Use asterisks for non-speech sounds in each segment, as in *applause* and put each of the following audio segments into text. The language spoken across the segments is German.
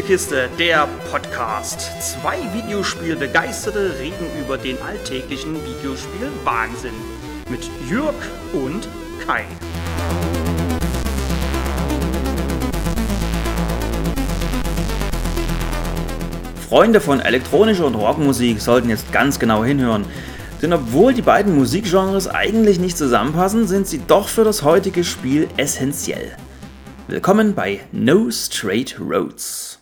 Spielekiste, der Podcast. Zwei Videospielbegeisterte reden über den alltäglichen Videospiel-Wahnsinn. Mit Jürg und Kai. Freunde von elektronischer und Rockmusik sollten jetzt ganz genau hinhören. Denn obwohl die beiden Musikgenres eigentlich nicht zusammenpassen, sind sie doch für das heutige Spiel essentiell. Willkommen bei No Straight Roads.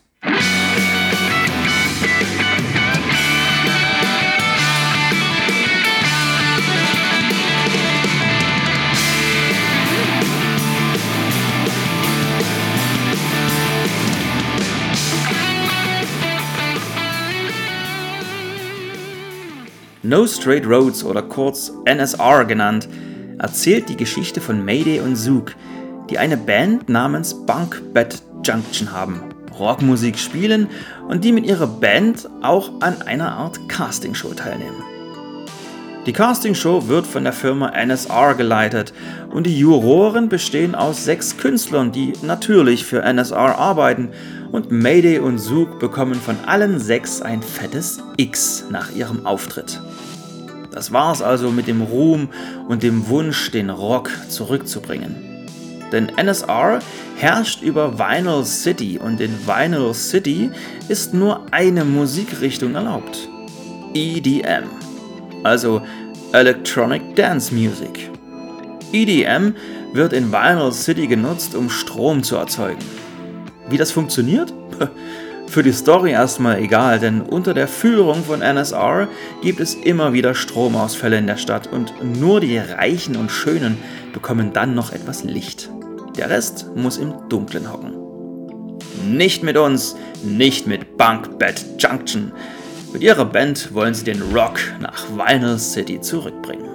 No Straight Roads oder kurz NSR genannt, erzählt die Geschichte von Mayday und Zook, die eine Band namens Bunk Bed Junction haben, Rockmusik spielen und die mit ihrer Band auch an einer Art Castingshow teilnehmen. Die Castingshow wird von der Firma NSR geleitet und die Juroren bestehen aus sechs Künstlern, die natürlich für NSR arbeiten und Mayday und Zook bekommen von allen sechs ein fettes X nach ihrem Auftritt. Das war's also mit dem Ruhm und dem Wunsch, den Rock zurückzubringen. Denn NSR herrscht über Vinyl City und in Vinyl City ist nur eine Musikrichtung erlaubt. EDM, also Electronic Dance Music. EDM wird in Vinyl City genutzt, um Strom zu erzeugen. Wie das funktioniert? *laughs* Für die Story erstmal egal, denn unter der Führung von NSR gibt es immer wieder Stromausfälle in der Stadt und nur die Reichen und Schönen bekommen dann noch etwas Licht. Der Rest muss im Dunkeln hocken. Nicht mit uns, nicht mit Bunk Bed Junction. Mit ihrer Band wollen sie den Rock nach Vinyl City zurückbringen.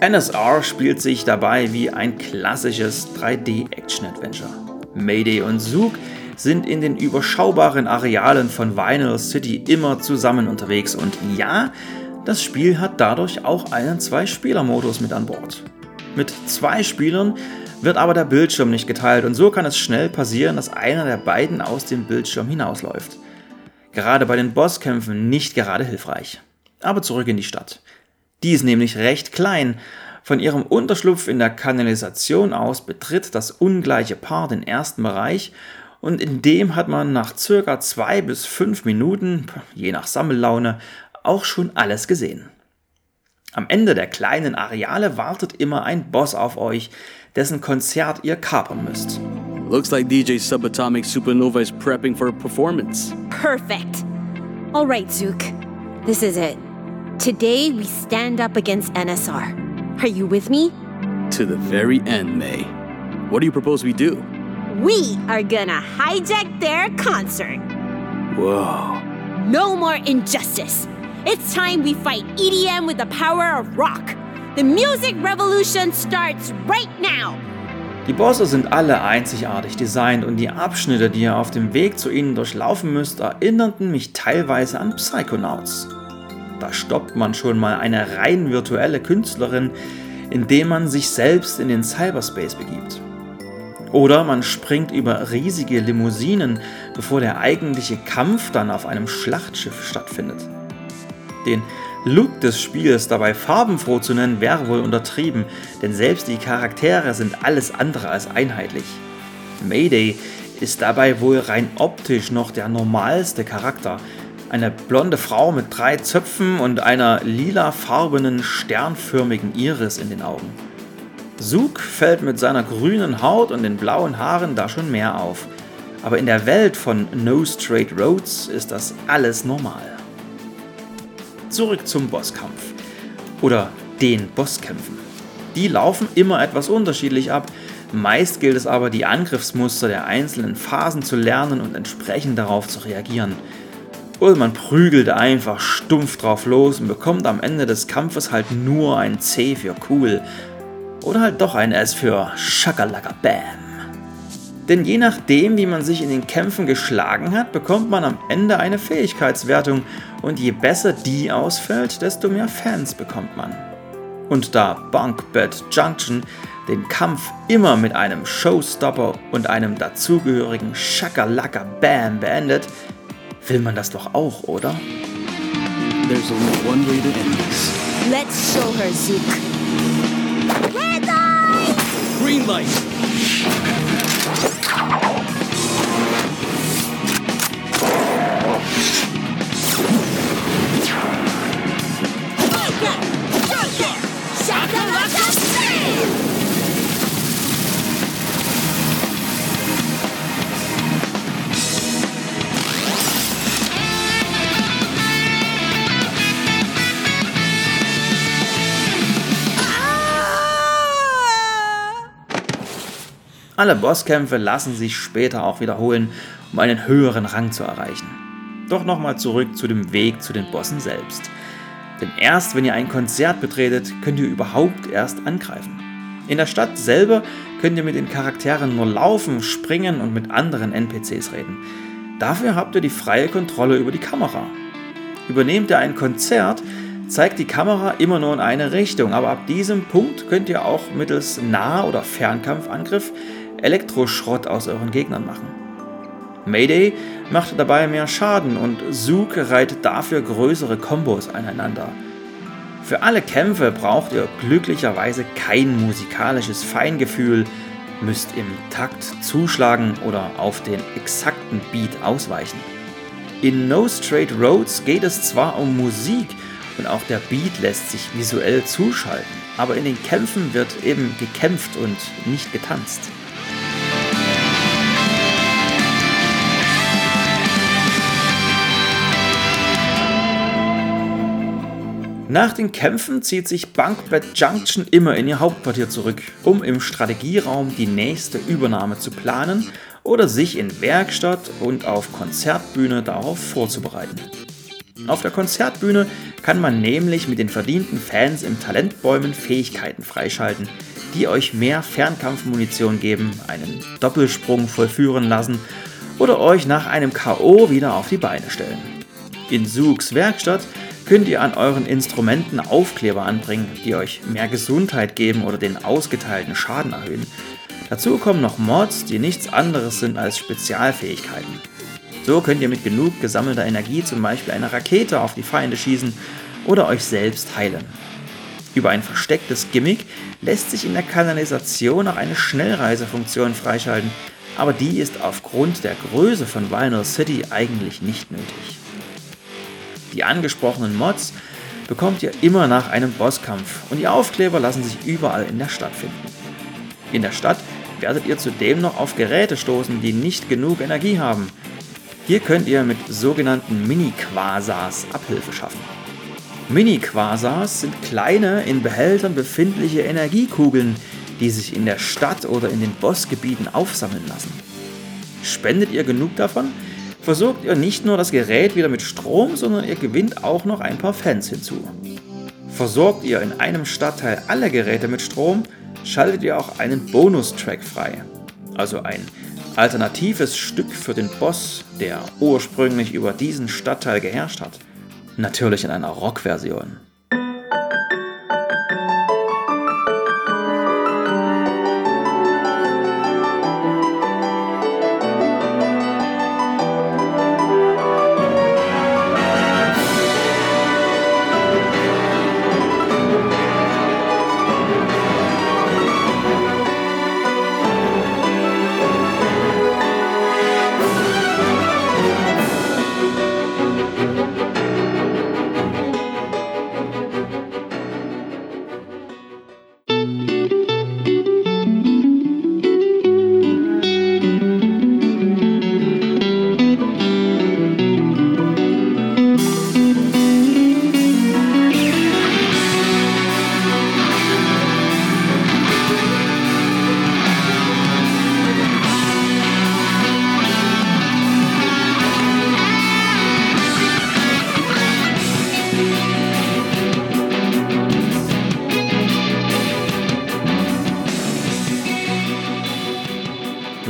NSR spielt sich dabei wie ein klassisches 3D-Action-Adventure. Mayday und Zook sind in den überschaubaren Arealen von Vinyl City immer zusammen unterwegs und ja, das Spiel hat dadurch auch einen Zwei-Spieler-Modus mit an Bord. Mit zwei Spielern wird aber der Bildschirm nicht geteilt und so kann es schnell passieren, dass einer der beiden aus dem Bildschirm hinausläuft. Gerade bei den Bosskämpfen nicht gerade hilfreich. Aber zurück in die Stadt. Die ist nämlich recht klein. Von ihrem Unterschlupf in der Kanalisation aus betritt das ungleiche Paar den ersten Bereich und in dem hat man nach circa zwei bis fünf Minuten, je nach Sammellaune, auch schon alles gesehen. Am Ende der kleinen Areale wartet immer ein Boss auf euch, dessen Konzert ihr kapern müsst. Looks like DJ Subatomic Supernova is prepping for a performance. Perfect. All right, Zook. This is it. Today we stand up against NSR. Are you with me? To the very end, May. What do you propose we do? We are gonna hijack their concert. Whoa. No more injustice. It's time we fight EDM with the power of rock. The music revolution starts right now. Die Bosse sind alle einzigartig designt und die Abschnitte, die ihr auf dem Weg zu ihnen durchlaufen müsst, erinnerten mich teilweise an Psychonauts. Da stoppt man schon mal eine rein virtuelle Künstlerin, indem man sich selbst in den Cyberspace begibt. Oder man springt über riesige Limousinen, bevor der eigentliche Kampf dann auf einem Schlachtschiff stattfindet. Den Look des Spiels dabei farbenfroh zu nennen, wäre wohl untertrieben, denn selbst die Charaktere sind alles andere als einheitlich. Mayday ist dabei wohl rein optisch noch der normalste Charakter. Eine blonde Frau mit drei Zöpfen und einer lilafarbenen, sternförmigen Iris in den Augen. Zook fällt mit seiner grünen Haut und den blauen Haaren da schon mehr auf. Aber in der Welt von No Straight Roads ist das alles normal zurück zum Bosskampf. Oder den Bosskämpfen. Die laufen immer etwas unterschiedlich ab. Meist gilt es aber, die Angriffsmuster der einzelnen Phasen zu lernen und entsprechend darauf zu reagieren. Oder man prügelt einfach stumpf drauf los und bekommt am Ende des Kampfes halt nur ein C für cool. Oder halt doch ein S für Shakalaka Bam. Denn je nachdem, wie man sich in den Kämpfen geschlagen hat, bekommt man am Ende eine Fähigkeitswertung und je besser die ausfällt, desto mehr Fans bekommt man. Und da Bunk Bed Junction den Kampf immer mit einem Showstopper und einem dazugehörigen Shakalaka Bam beendet, will man das doch auch, oder? There's only one way to end this. Let's show her, Zook. Green light! Alle Bosskämpfe lassen sich später auch wiederholen, um einen höheren Rang zu erreichen. Doch nochmal zurück zu dem Weg zu den Bossen selbst. Denn erst wenn ihr ein Konzert betretet, könnt ihr überhaupt erst angreifen. In der Stadt selber könnt ihr mit den Charakteren nur laufen, springen und mit anderen NPCs reden. Dafür habt ihr die freie Kontrolle über die Kamera. Übernehmt ihr ein Konzert, zeigt die Kamera immer nur in eine Richtung, aber ab diesem Punkt könnt ihr auch mittels Nah- oder Fernkampfangriff Elektroschrott aus euren Gegnern machen. Mayday macht dabei mehr Schaden und Zook reiht dafür größere Kombos aneinander. Für alle Kämpfe braucht ihr glücklicherweise kein musikalisches Feingefühl, müsst im Takt zuschlagen oder auf den exakten Beat ausweichen. In No Straight Roads geht es zwar um Musik und auch der Beat lässt sich visuell zuschalten, aber in den Kämpfen wird eben gekämpft und nicht getanzt. Nach den Kämpfen zieht sich Bunkbed Junction immer in ihr Hauptquartier zurück, um im Strategieraum die nächste Übernahme zu planen oder sich in Werkstatt und auf Konzertbühne darauf vorzubereiten. Auf der Konzertbühne kann man nämlich mit den verdienten Fans im Talentbäumen Fähigkeiten freischalten, die euch mehr Fernkampfmunition geben, einen Doppelsprung vollführen lassen oder euch nach einem KO wieder auf die Beine stellen. In Zooks Werkstatt könnt ihr an euren Instrumenten Aufkleber anbringen, die euch mehr Gesundheit geben oder den ausgeteilten Schaden erhöhen. Dazu kommen noch Mods, die nichts anderes sind als Spezialfähigkeiten. So könnt ihr mit genug gesammelter Energie zum Beispiel eine Rakete auf die Feinde schießen oder euch selbst heilen. Über ein verstecktes Gimmick lässt sich in der Kanalisation auch eine Schnellreisefunktion freischalten, aber die ist aufgrund der Größe von Vinyl City eigentlich nicht nötig. Die angesprochenen Mods bekommt ihr immer nach einem Bosskampf und die Aufkleber lassen sich überall in der Stadt finden. In der Stadt werdet ihr zudem noch auf Geräte stoßen, die nicht genug Energie haben. Hier könnt ihr mit sogenannten Mini-Quasars Abhilfe schaffen. Mini-Quasars sind kleine, in Behältern befindliche Energiekugeln, die sich in der Stadt oder in den Bossgebieten aufsammeln lassen. Spendet ihr genug davon, versorgt ihr nicht nur das Gerät wieder mit Strom, sondern ihr gewinnt auch noch ein paar Fans hinzu. Versorgt ihr in einem Stadtteil alle Geräte mit Strom, schaltet ihr auch einen Bonustrack frei. Also ein alternatives Stück für den Boss, der ursprünglich über diesen Stadtteil geherrscht hat. Natürlich in einer Rock-Version.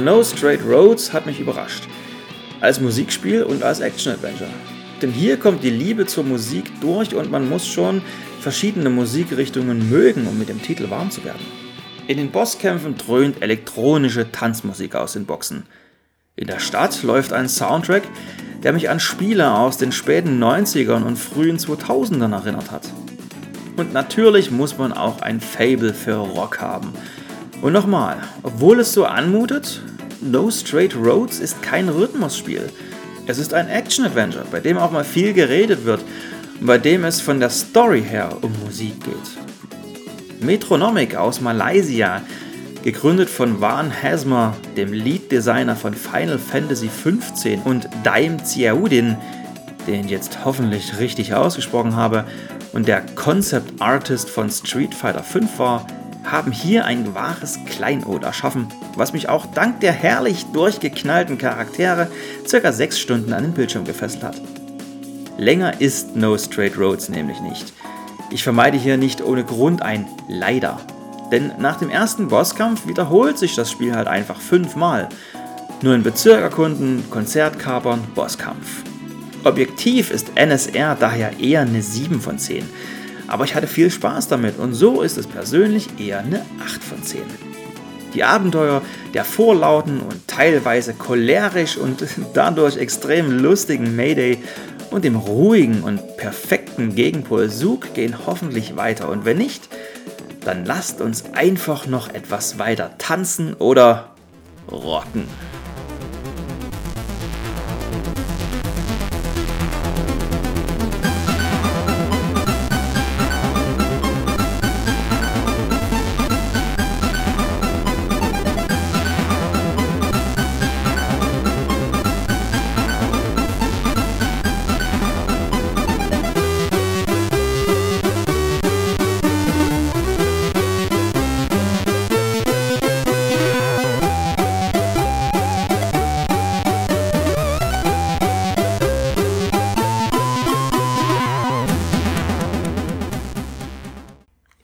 No Straight Roads hat mich überrascht. Als Musikspiel und als Action-Adventure. Denn hier kommt die Liebe zur Musik durch und man muss schon verschiedene Musikrichtungen mögen, um mit dem Titel warm zu werden. In den Bosskämpfen dröhnt elektronische Tanzmusik aus den Boxen. In der Stadt läuft ein Soundtrack, der mich an Spiele aus den späten 90ern und frühen 2000ern erinnert hat. Und natürlich muss man auch ein Fable für Rock haben. Und nochmal, obwohl es so anmutet, No Straight Roads ist kein Rhythmusspiel. Es ist ein Action-Adventure, bei dem auch mal viel geredet wird und bei dem es von der Story her um Musik geht. Metronomic aus Malaysia, gegründet von Van Hasmer, dem Lead-Designer von Final Fantasy XV und Daim Ziaudin, den ich jetzt hoffentlich richtig ausgesprochen habe, und der Concept Artist von Street Fighter V war, haben hier ein wahres Kleinod erschaffen, was mich auch dank der herrlich durchgeknallten Charaktere circa 6 Stunden an den Bildschirm gefesselt hat. Länger ist No Straight Roads nämlich nicht. Ich vermeide hier nicht ohne Grund ein Leider. Denn nach dem ersten Bosskampf wiederholt sich das Spiel halt einfach fünfmal. Nur in Bezirk erkunden, Konzert kapern, Bosskampf. Objektiv ist NSR daher eher eine 7 von 10. Aber ich hatte viel Spaß damit und so ist es persönlich eher eine 8 von 10. Die Abenteuer der vorlauten und teilweise cholerisch und *laughs* dadurch extrem lustigen Mayday und dem ruhigen und perfekten Gegenpol Sug gehen hoffentlich weiter und wenn nicht, dann lasst uns einfach noch etwas weiter tanzen oder rocken.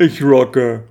Ich rocke.